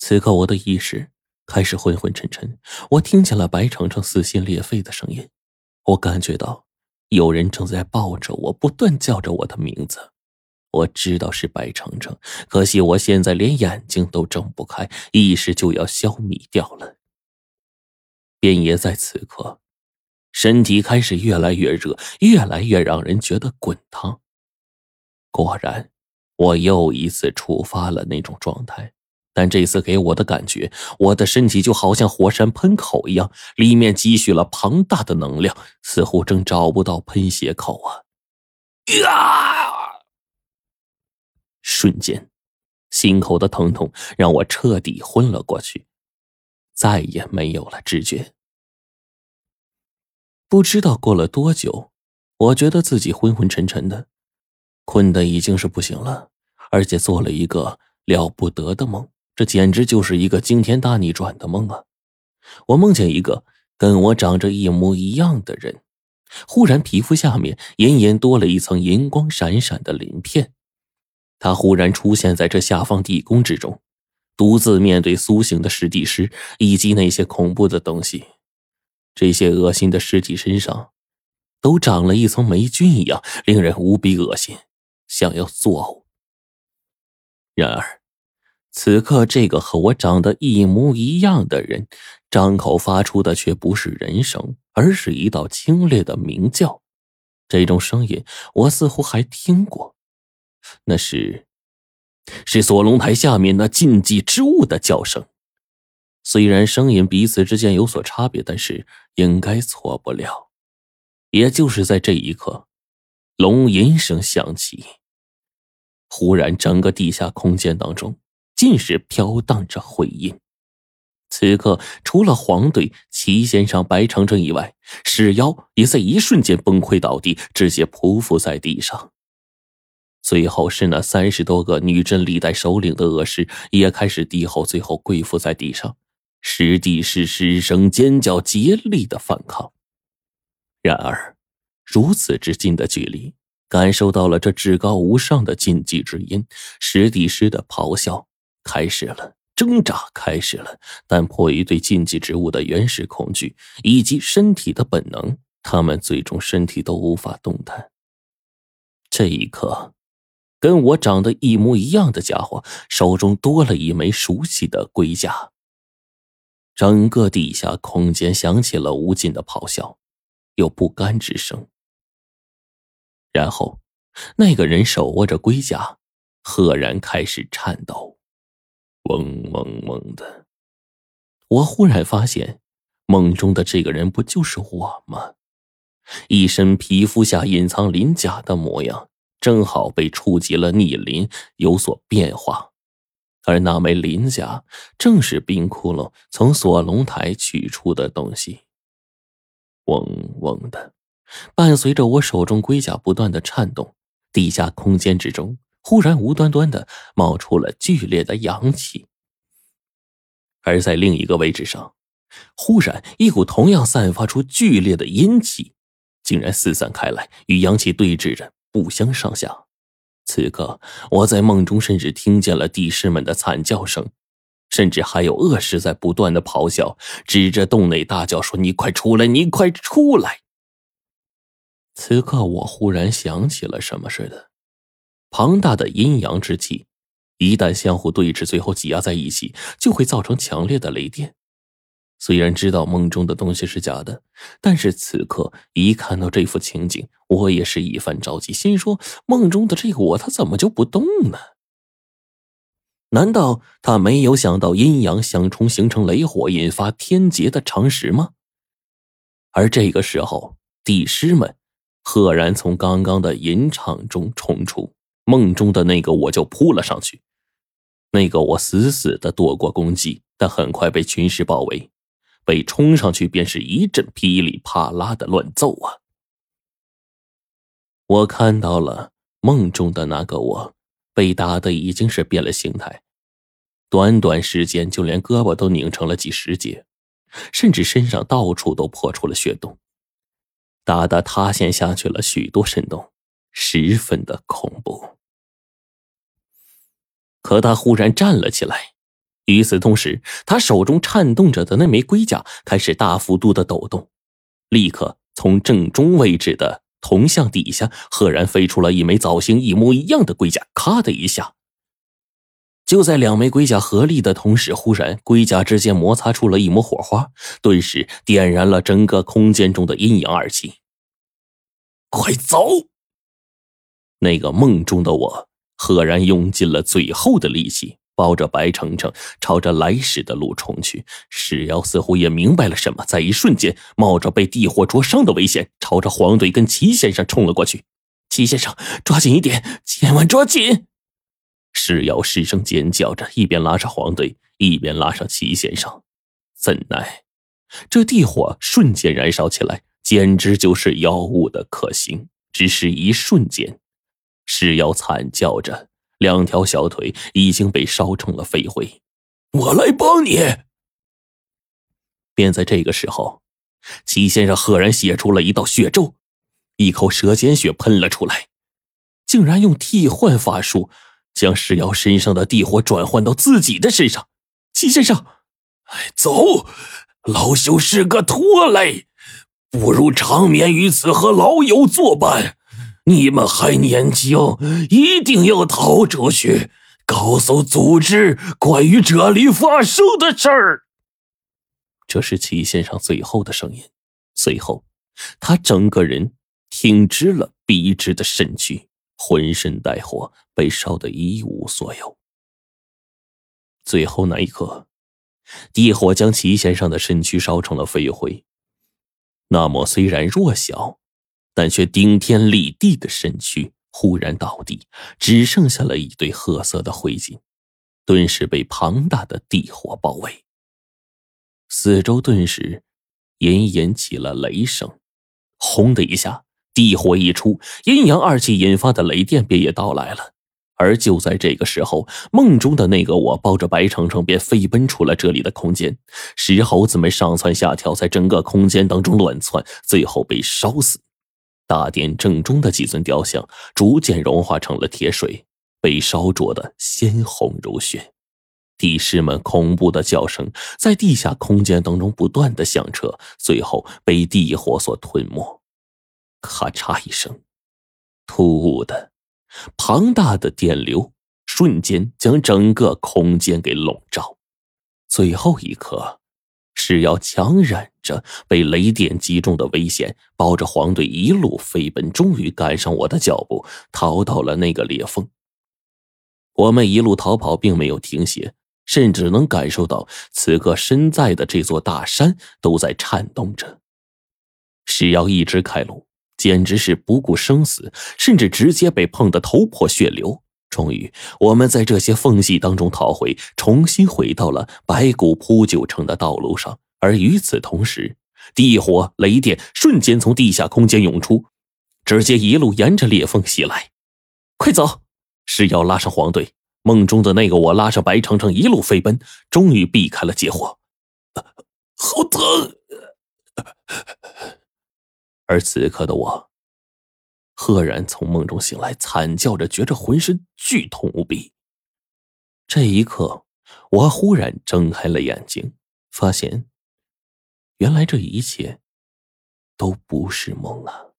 此刻我的意识开始昏昏沉沉，我听见了白程程撕心裂肺的声音，我感觉到有人正在抱着我，不断叫着我的名字。我知道是白程程，可惜我现在连眼睛都睁不开，意识就要消弭掉了。便也在此刻，身体开始越来越热，越来越让人觉得滚烫。果然，我又一次触发了那种状态，但这次给我的感觉，我的身体就好像火山喷口一样，里面积蓄了庞大的能量，似乎正找不到喷血口啊！呀！瞬间，心口的疼痛让我彻底昏了过去，再也没有了知觉。不知道过了多久，我觉得自己昏昏沉沉的，困得已经是不行了，而且做了一个了不得的梦，这简直就是一个惊天大逆转的梦啊！我梦见一个跟我长着一模一样的人，忽然皮肤下面隐隐多了一层银光闪闪的鳞片。他忽然出现在这下方地宫之中，独自面对苏醒的尸体师以及那些恐怖的东西。这些恶心的尸体身上，都长了一层霉菌一样，令人无比恶心，想要作呕。然而，此刻这个和我长得一模一样的人，张口发出的却不是人声，而是一道清冽的鸣叫。这种声音，我似乎还听过。那是，是锁龙台下面那禁忌之物的叫声。虽然声音彼此之间有所差别，但是应该错不了。也就是在这一刻，龙吟声响起，忽然整个地下空间当中尽是飘荡着回音。此刻，除了黄队、齐先生、白程程以外，石妖也在一瞬间崩溃倒地，直接匍匐在地上。最后是那三十多个女真历代首领的恶尸也开始低吼，最后跪伏在地上。实地是失声尖叫，竭力的反抗。然而，如此之近的距离，感受到了这至高无上的禁忌之音，实地师的咆哮开始了，挣扎开始了。但迫于对禁忌之物的原始恐惧以及身体的本能，他们最终身体都无法动弹。这一刻。跟我长得一模一样的家伙手中多了一枚熟悉的龟甲。整个地下空间响起了无尽的咆哮，有不甘之声。然后，那个人手握着龟甲，赫然开始颤抖，嗡嗡嗡的。我忽然发现，梦中的这个人不就是我吗？一身皮肤下隐藏鳞甲的模样。正好被触及了逆鳞，有所变化，而那枚鳞甲正是冰窟窿从锁龙台取出的东西。嗡嗡的，伴随着我手中龟甲不断的颤动，地下空间之中忽然无端端的冒出了剧烈的阳气，而在另一个位置上，忽然一股同样散发出剧烈的阴气，竟然四散开来，与阳气对峙着。不相上下。此刻，我在梦中甚至听见了帝师们的惨叫声，甚至还有恶尸在不断的咆哮，指着洞内大叫说：“你快出来！你快出来！”此刻，我忽然想起了什么似的，庞大的阴阳之气，一旦相互对峙，最后挤压在一起，就会造成强烈的雷电。虽然知道梦中的东西是假的，但是此刻一看到这幅情景，我也是一番着急，心说：梦中的这个我，他怎么就不动呢？难道他没有想到阴阳相冲形成雷火，引发天劫的常识吗？而这个时候，帝师们赫然从刚刚的吟唱中冲出，梦中的那个我就扑了上去，那个我死死的躲过攻击，但很快被群尸包围。被冲上去，便是一阵噼里啪啦的乱揍啊！我看到了梦中的那个我，被打的已经是变了形态，短短时间就连胳膊都拧成了几十节，甚至身上到处都破出了血洞，打得塌陷下去了许多深洞，十分的恐怖。可他忽然站了起来。与此同时，他手中颤动着的那枚龟甲开始大幅度的抖动，立刻从正中位置的铜像底下赫然飞出了一枚造型一模一样的龟甲，咔的一下。就在两枚龟甲合力的同时，忽然龟甲之间摩擦出了一抹火花，顿时点燃了整个空间中的阴阳二气。快走！那个梦中的我赫然用尽了最后的力气，抱着白程程朝着来时的路冲去。石瑶似乎也明白了什么，在一瞬间冒着被地火灼伤的危险，朝着黄队跟齐先生冲了过去。齐先生，抓紧一点，千万抓紧！石瑶失声尖叫着，一边拉着黄队，一边拉上齐先生。怎奈这地火瞬间燃烧起来，简直就是妖物的克星。只是一瞬间，石瑶惨叫着，两条小腿已经被烧成了飞灰。我来帮你。便在这个时候，齐先生赫然写出了一道血咒，一口舌尖血喷了出来，竟然用替换法术。将石瑶身上的地火转换到自己的身上，齐先生，哎，走，老朽是个拖累，不如长眠于此和老友作伴。你们还年轻，一定要逃出去，告诉组织关于这里发生的事儿。这是齐先生最后的声音，随后，他整个人挺直了笔直的身躯。浑身带火，被烧得一无所有。最后那一刻，地火将齐先生的身躯烧成了飞灰。那么虽然弱小，但却顶天立地的身躯忽然倒地，只剩下了一堆褐色的灰烬，顿时被庞大的地火包围。四周顿时隐隐起了雷声，轰的一下。地火一出，阴阳二气引发的雷电便也到来了。而就在这个时候，梦中的那个我抱着白程程便飞奔出了这里的空间。石猴子们上蹿下跳，在整个空间当中乱窜，最后被烧死。大殿正中的几尊雕像逐渐融化成了铁水，被烧灼的鲜红如血。帝师们恐怖的叫声在地下空间当中不断的响彻，最后被地火所吞没。咔嚓一声，突兀的、庞大的电流瞬间将整个空间给笼罩。最后一刻，是要强忍着被雷电击中的危险，抱着黄队一路飞奔，终于赶上我的脚步，逃到了那个裂缝。我们一路逃跑，并没有停歇，甚至能感受到此刻身在的这座大山都在颤动着。是要一直开路。简直是不顾生死，甚至直接被碰得头破血流。终于，我们在这些缝隙当中逃回，重新回到了白骨铺就成的道路上。而与此同时，地火、雷电瞬间从地下空间涌出，直接一路沿着裂缝袭来。快走！是要拉上黄队。梦中的那个我拉上白程程一路飞奔，终于避开了劫火。好疼！而此刻的我，赫然从梦中醒来，惨叫着，觉着浑身剧痛无比。这一刻，我忽然睁开了眼睛，发现，原来这一切都不是梦啊。